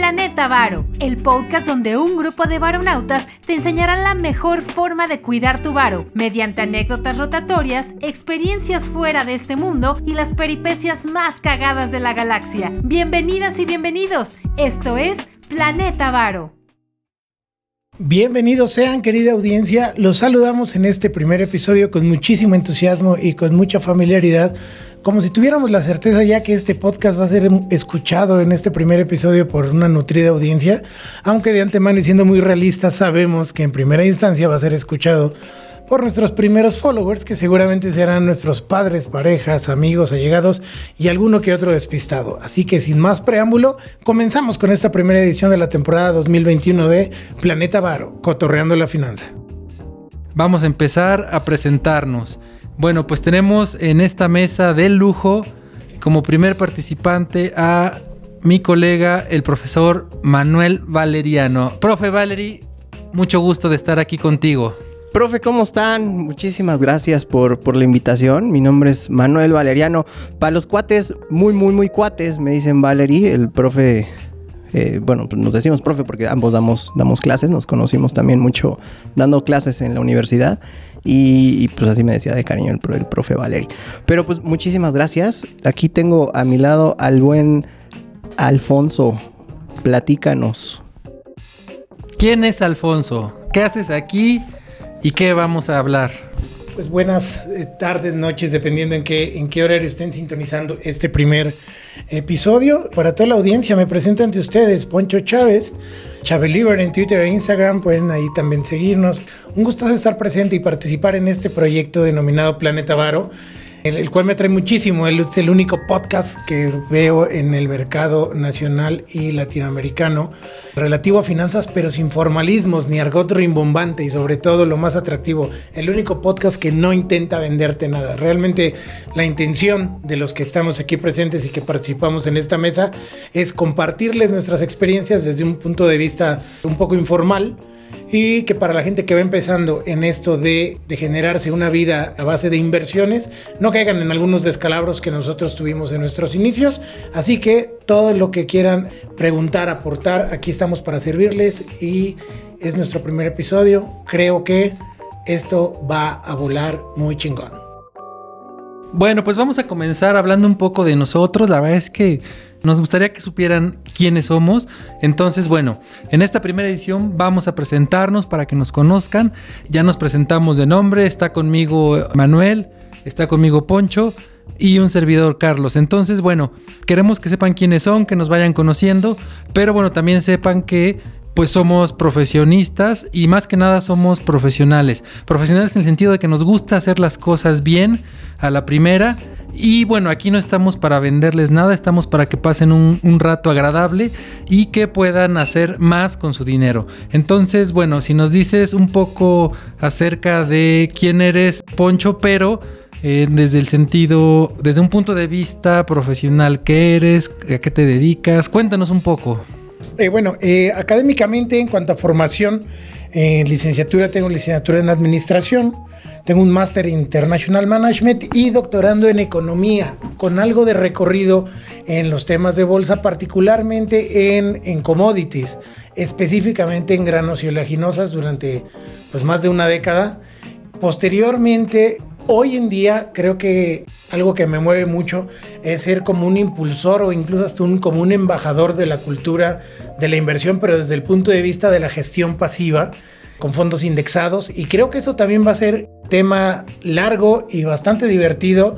Planeta Varo, el podcast donde un grupo de varonautas te enseñarán la mejor forma de cuidar tu varo, mediante anécdotas rotatorias, experiencias fuera de este mundo y las peripecias más cagadas de la galaxia. Bienvenidas y bienvenidos, esto es Planeta Varo. Bienvenidos sean, querida audiencia. Los saludamos en este primer episodio con muchísimo entusiasmo y con mucha familiaridad como si tuviéramos la certeza ya que este podcast va a ser escuchado en este primer episodio por una nutrida audiencia, aunque de antemano y siendo muy realistas sabemos que en primera instancia va a ser escuchado por nuestros primeros followers, que seguramente serán nuestros padres, parejas, amigos, allegados y alguno que otro despistado. Así que sin más preámbulo, comenzamos con esta primera edición de la temporada 2021 de Planeta Varo, Cotorreando la Finanza. Vamos a empezar a presentarnos. Bueno, pues tenemos en esta mesa de lujo como primer participante a mi colega, el profesor Manuel Valeriano. Profe Valery, mucho gusto de estar aquí contigo. Profe, ¿cómo están? Muchísimas gracias por, por, la invitación. Mi nombre es Manuel Valeriano. Para los cuates, muy, muy, muy cuates, me dicen Valery. El profe eh, bueno, pues nos decimos profe porque ambos damos, damos clases, nos conocimos también mucho dando clases en la universidad y, pues así me decía de cariño el, el profe Valeri. Pero pues muchísimas gracias. Aquí tengo a mi lado al buen Alfonso. Platícanos. ¿Quién es Alfonso? ¿Qué haces aquí y qué vamos a hablar? Pues buenas eh, tardes, noches, dependiendo en qué, en qué horario estén sintonizando este primer episodio. Para toda la audiencia, me presento ante ustedes Poncho Chávez, Chabeliver en Twitter e Instagram, pueden ahí también seguirnos. Un gusto estar presente y participar en este proyecto denominado Planeta Varo el, cual me atrae muchísimo. Él es el único podcast que veo en el mercado nacional y latinoamericano relativo a finanzas, pero sin formalismos ni argot rimbombante y sobre todo lo más atractivo, el único podcast que no intenta venderte nada. Realmente la intención de los que estamos aquí presentes y que participamos en esta mesa es compartirles nuestras experiencias desde un punto de vista un poco informal y que para la gente que va empezando en esto de, generarse una vida a base de inversiones, no caigan en algunos descalabros que nosotros tuvimos en nuestros inicios. Así que todo lo que quieran preguntar, aportar, aquí estamos para servirles y es nuestro primer episodio. Creo que esto va a volar muy chingón. Bueno, pues vamos a comenzar hablando un poco de nosotros. La verdad es que nos gustaría que supieran quiénes somos. Entonces, bueno, en esta primera edición vamos a presentarnos para que nos conozcan. Ya nos presentamos de nombre. Está conmigo Manuel, está conmigo Poncho y un servidor Carlos. Entonces, bueno, queremos que sepan quiénes son, que nos vayan conociendo, pero bueno, también sepan que pues somos profesionistas y más que nada somos profesionales. Profesionales en el sentido de que nos gusta hacer las cosas bien a la primera y bueno, aquí no estamos para venderles nada, estamos para que pasen un, rato agradable y que puedan hacer más con su dinero. Entonces, bueno, si nos dices un poco acerca de quién eres, Poncho, pero eh, desde el sentido, desde un punto de vista profesional, ¿qué eres? ¿A qué te dedicas? Cuéntanos un poco. Eh, bueno, eh, académicamente, en cuanto a formación, en licenciatura tengo licenciatura en administración tengo un máster en International Management y doctorando en economía, con algo de recorrido en los temas de bolsa, particularmente en, en commodities, específicamente en granos y oleaginosas durante pues, más de una década. Posteriormente, hoy en día, creo que algo que me mueve mucho es ser como un impulsor o incluso hasta un, como un embajador de la cultura de la inversión, pero desde el punto de vista de la gestión pasiva con fondos indexados y creo que eso también va a ser tema largo y bastante divertido.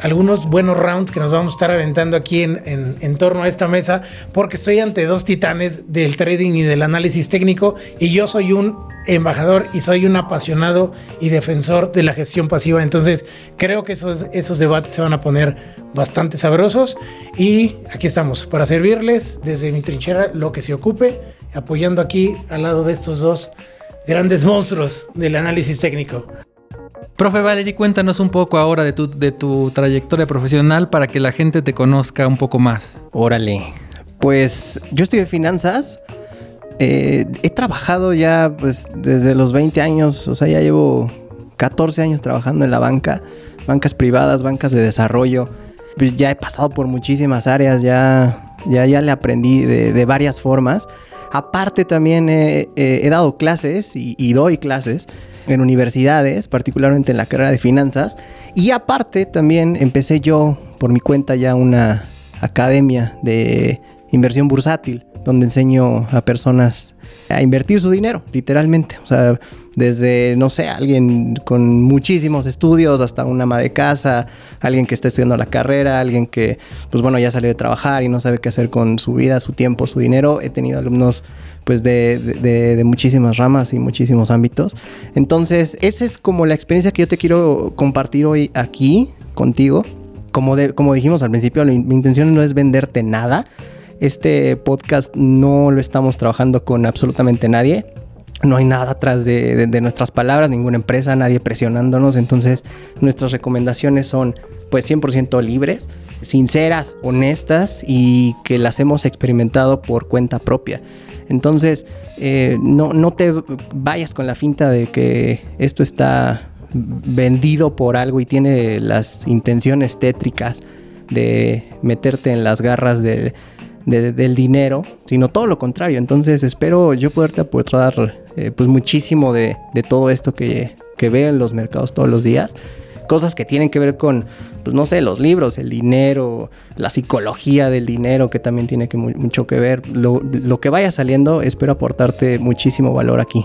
Algunos buenos rounds que nos vamos a estar aventando aquí en, en, torno a esta mesa, porque estoy ante dos titanes del trading y del análisis técnico, y yo soy un embajador y soy un apasionado y defensor de la gestión pasiva. Entonces, creo que esos, esos debates se van a poner bastante sabrosos. Y aquí estamos para servirles desde mi trinchera lo que se ocupe, apoyando aquí al lado de estos dos grandes monstruos del análisis técnico. Profe Valery, cuéntanos un poco ahora de tu, de tu trayectoria profesional para que la gente te conozca un poco más. Órale, pues yo estudié finanzas. Eh, he trabajado ya pues desde los 20 años, o sea, ya llevo 14 años trabajando en la banca, bancas privadas, bancas de desarrollo. Pues ya he pasado por muchísimas áreas, ya ya, ya le aprendí de, varias formas. Aparte también he dado clases y, doy clases en universidades, particularmente en la carrera de finanzas. Y aparte también empecé yo por mi cuenta ya una academia de inversión bursátil, donde enseño a personas a invertir su dinero, literalmente. O sea, desde, no sé, alguien con muchísimos estudios hasta una ama de casa, alguien que está estudiando la carrera, alguien que, pues bueno, ya salió de trabajar y no sabe qué hacer con su vida, su tiempo, su dinero. He tenido alumnos pues de, muchísimas ramas y muchísimos ámbitos. Entonces, esa es como la experiencia que yo te quiero compartir hoy aquí contigo. Como, de, como dijimos al principio, mi intención no es venderte nada. Este podcast no lo estamos trabajando con absolutamente nadie. No hay nada atrás de, de, nuestras palabras, ninguna empresa, nadie presionándonos. Entonces, nuestras recomendaciones son pues 100% libres, sinceras, honestas y que las hemos experimentado por cuenta propia. Entonces, eh, no, no te vayas con la finta de que esto está vendido por algo y tiene las intenciones tétricas de meterte en las garras del dinero, sino todo lo contrario. Entonces espero yo poderte aportar eh, pues muchísimo de, todo esto que, que veo en los mercados todos los días cosas que tienen que ver con, pues no sé, los libros, el dinero, la psicología del dinero, que también tiene que mucho que ver. Lo, que vaya saliendo, espero aportarte muchísimo valor aquí.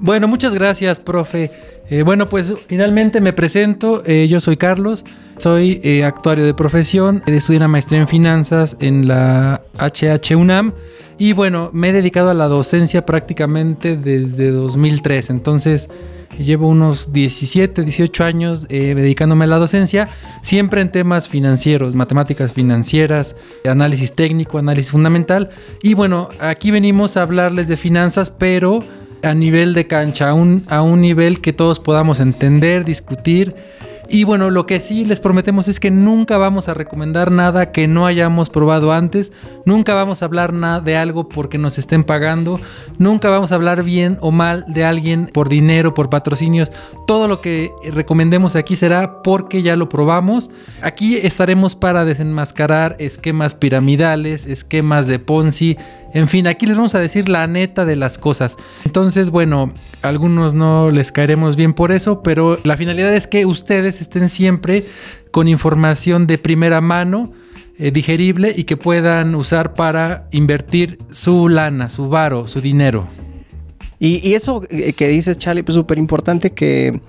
Bueno, muchas gracias, profe. Eh, bueno, pues finalmente me presento. Eh, yo soy Carlos, soy eh, actuario de profesión, estudié una maestría en finanzas en la HH UNAM y bueno, me he dedicado a la docencia prácticamente desde 2003. Entonces, Llevo unos 17, 18 años eh, dedicándome a la docencia, siempre en temas financieros, matemáticas financieras, análisis técnico, análisis fundamental. Y bueno, aquí venimos a hablarles de finanzas, pero a nivel de cancha, a un, a un nivel que todos podamos entender, discutir y bueno, lo que sí les prometemos es que nunca vamos a recomendar nada que no hayamos probado antes, nunca vamos a hablar nada de algo porque nos estén pagando, nunca vamos a hablar bien o mal de alguien por dinero, por patrocinios. Todo lo que recomendemos aquí será porque ya lo probamos. Aquí estaremos para desenmascarar esquemas piramidales, esquemas de Ponzi, en fin, aquí les vamos a decir la neta de las cosas. Entonces, bueno, algunos no les caeremos bien por eso, pero la finalidad es que ustedes estén siempre con información de primera mano, eh, digerible y que puedan usar para invertir su lana, su varo, su dinero. Y, eso que dices, Charlie, pues súper importante que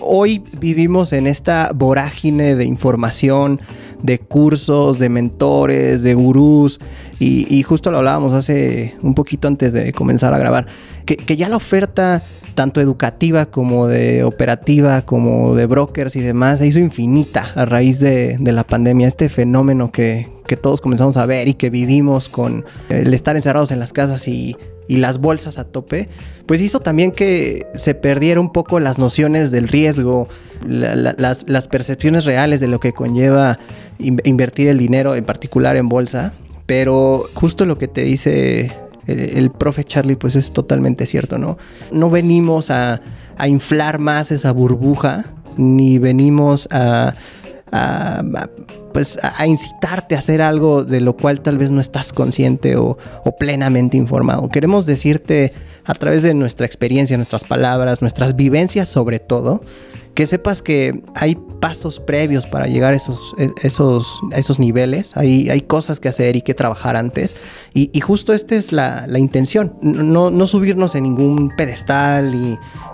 hoy vivimos en esta vorágine de información, de cursos, de mentores, de gurús, y, justo lo hablábamos hace un poquito antes de comenzar a grabar, que, ya la oferta tanto educativa como de operativa, como de brokers y demás, se hizo infinita a raíz de, la pandemia. Este fenómeno que, que, todos comenzamos a ver y que vivimos con el estar encerrados en las casas y, y, las bolsas a tope, pues hizo también que se perdiera un poco las nociones del riesgo, las, percepciones reales de lo que conlleva invertir el dinero, en particular en bolsa. Pero justo lo que te dice el, profe Charlie, pues es totalmente cierto, ¿no? No venimos a, inflar más esa burbuja, ni venimos a, pues a incitarte a hacer algo de lo cual tal vez no estás consciente o, plenamente informado. Queremos decirte a través de nuestra experiencia, nuestras palabras, nuestras vivencias sobre todo, que sepas que hay pasos previos para llegar a esos, e, esos, esos niveles, hay, hay cosas que hacer y que trabajar antes. Y, justo esta es la, intención, no, no, subirnos en ningún pedestal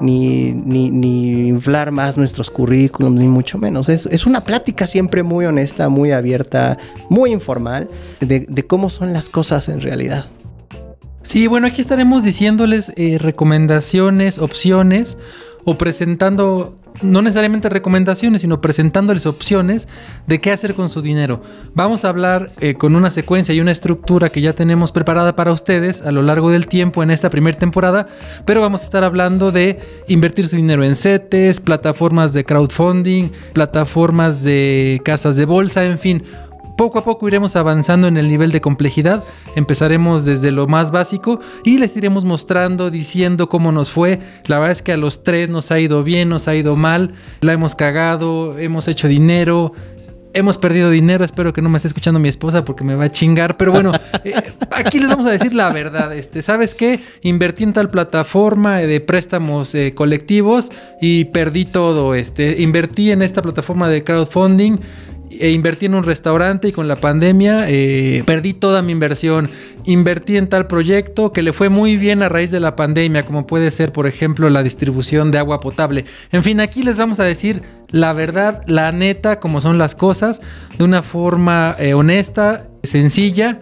ni, ni, inflar más nuestros currículums, ni mucho menos. Es, es, una plática siempre muy honesta, muy abierta, muy informal de, cómo son las cosas en realidad. Sí, bueno, aquí estaremos diciéndoles eh, recomendaciones, opciones o presentando no necesariamente recomendaciones, sino presentándoles opciones de qué hacer con su dinero. Vamos a hablar eh, con una secuencia y una estructura que ya tenemos preparada para ustedes a lo largo del tiempo en esta primera temporada, pero vamos a estar hablando de invertir su dinero en CETES, plataformas de crowdfunding, plataformas de casas de bolsa, en fin poco a poco iremos avanzando en el nivel de complejidad. Empezaremos desde lo más básico y les iremos mostrando, diciendo cómo nos fue. La verdad es que a los tres nos ha ido bien, nos ha ido mal, la hemos cagado, hemos hecho dinero. hemos perdido dinero. Espero que no me esté escuchando mi esposa porque me va a chingar. Pero bueno, eh, aquí les vamos a decir la verdad. Este, ¿Sabes qué? Invertí en tal plataforma de préstamos eh, colectivos y perdí todo. Este, invertí en esta plataforma de crowdfunding e invertí en un restaurante y con la pandemia eh, perdí toda mi inversión. Invertí en tal proyecto que le fue muy bien a raíz de la pandemia, como puede ser, por ejemplo, la distribución de agua potable. En fin, aquí les vamos a decir la verdad, la neta, como son las cosas, de una forma eh, honesta, sencilla.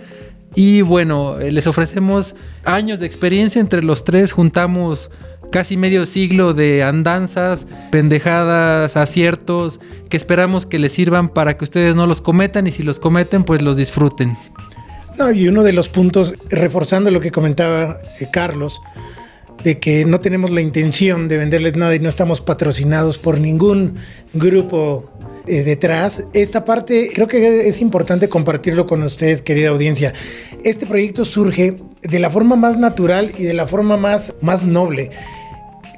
Y bueno, eh, les ofrecemos años de experiencia entre los tres, juntamos casi medio siglo de andanzas, pendejadas, aciertos, que esperamos que les sirvan para que ustedes no los cometan y si los cometen, pues los disfruten. No, y uno de los puntos, reforzando lo que comentaba eh, Carlos, de que no tenemos la intención de venderles nada y no estamos patrocinados por ningún grupo eh, detrás. Esta parte creo que es importante compartirlo con ustedes, querida audiencia. Este proyecto surge de la forma más natural y de la forma más, más noble.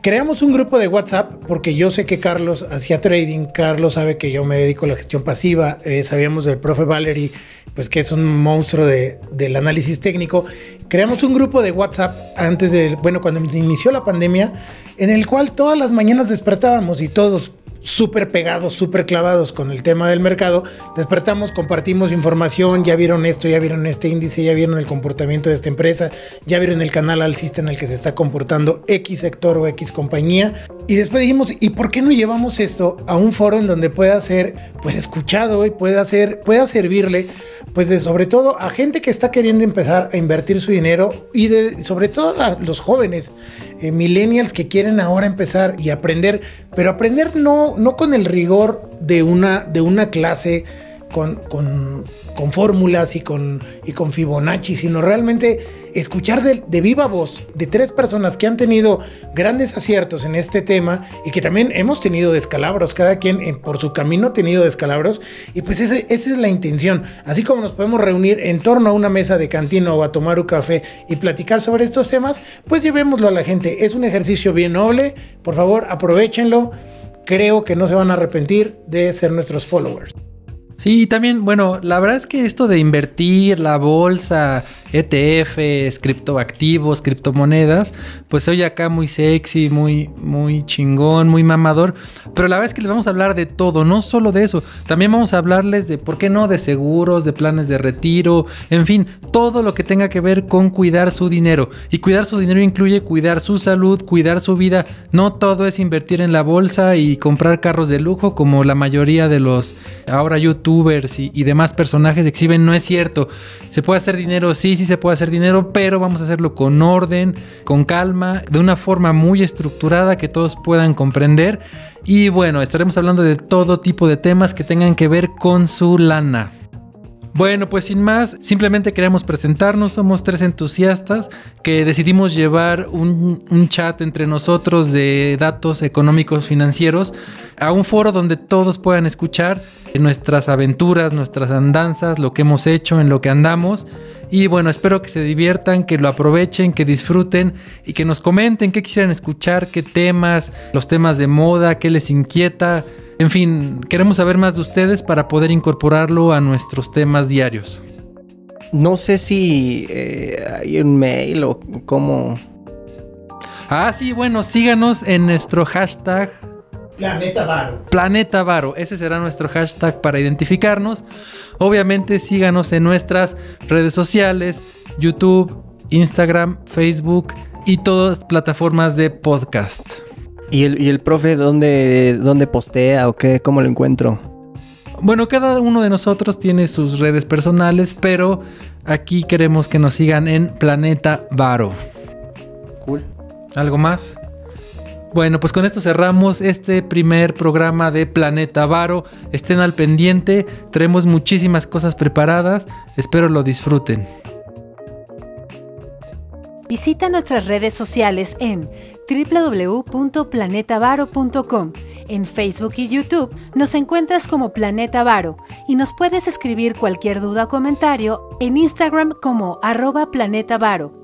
Creamos un grupo de WhatsApp porque yo sé que Carlos hacía trading, Carlos sabe que yo me dedico a la gestión pasiva, eh, sabíamos del profe Valery, pues que es un monstruo de, del análisis técnico. Creamos un grupo de WhatsApp antes de, bueno, cuando inició la pandemia, en el cual todas las mañanas despertábamos y todos súper pegados, súper clavados con el tema del mercado. Despertamos, compartimos información, ya vieron esto, ya vieron este índice, ya vieron el comportamiento de esta empresa, ya vieron el canal alcista en el que se está comportando X sector o X compañía. Y después dijimos, ¿y por qué no llevamos esto a un foro en donde pueda ser pues escuchado y pueda, ser, pueda servirle pues de sobre todo a gente que está queriendo empezar a invertir su dinero y de sobre todo a los jóvenes eh, millennials que quieren ahora empezar y aprender, pero aprender no, no con el rigor de una, de una clase con, con, con fórmulas y con, y con Fibonacci, sino realmente escuchar de, viva voz de tres personas que han tenido grandes aciertos en este tema y que también hemos tenido descalabros, cada quien por su camino ha tenido descalabros y pues esa es la intención, así como nos podemos reunir en torno a una mesa de cantina o a tomar un café y platicar sobre estos temas, pues llevémoslo a la gente, es un ejercicio bien noble, por favor aprovechenlo, creo que no se van a arrepentir de ser nuestros followers. Sí, también, bueno, la verdad es que esto de invertir la bolsa, ETFs, criptoactivos, criptomonedas, pues soy acá muy sexy, muy, muy chingón, muy mamador. Pero la verdad es que les vamos a hablar de todo, no solo de eso. También vamos a hablarles de, ¿por qué no?, de seguros, de planes de retiro, en fin, todo lo que tenga que ver con cuidar su dinero. Y cuidar su dinero incluye cuidar su salud, cuidar su vida. No todo es invertir en la bolsa y comprar carros de lujo como la mayoría de los ahora y, y demás personajes exhiben. No es cierto. Se puede hacer dinero, sí, sí se puede hacer dinero, pero vamos a hacerlo con orden, con calma, de una forma muy estructurada que todos puedan comprender. Y bueno, estaremos hablando de todo tipo de temas que tengan que ver con su lana. Bueno, pues sin más, simplemente queremos presentarnos. Somos tres entusiastas que decidimos llevar un, un, chat entre nosotros de datos económicos financieros a un foro donde todos puedan escuchar nuestras aventuras, nuestras andanzas, lo que hemos hecho, en lo que andamos. Y bueno, espero que se diviertan, que lo aprovechen, que disfruten y que nos comenten qué quisieran escuchar, qué temas, los temas de moda, qué les inquieta. En fin, queremos saber más de ustedes para poder incorporarlo a nuestros temas diarios. No sé si eh, hay un mail o cómo. Ah, sí, bueno, síganos en nuestro hashtag Planeta Varo. Planeta Varo, ese será nuestro hashtag para identificarnos. Obviamente síganos en nuestras redes sociales, YouTube, Instagram, Facebook y todas plataformas de podcast. ¿Y el, y el profe dónde, dónde postea o qué? ¿Cómo lo encuentro? Bueno, cada uno de nosotros tiene sus redes personales, pero aquí queremos que nos sigan en Planeta Varo. Cool. ¿Algo más? Bueno, pues con esto cerramos este primer programa de Planeta Varo. Estén al pendiente, tenemos muchísimas cosas preparadas, espero lo disfruten. Visita nuestras redes sociales en www.planetavaro.com. En Facebook y YouTube nos encuentras como Planeta Varo y nos puedes escribir cualquier duda o comentario en Instagram como arroba Planeta Varo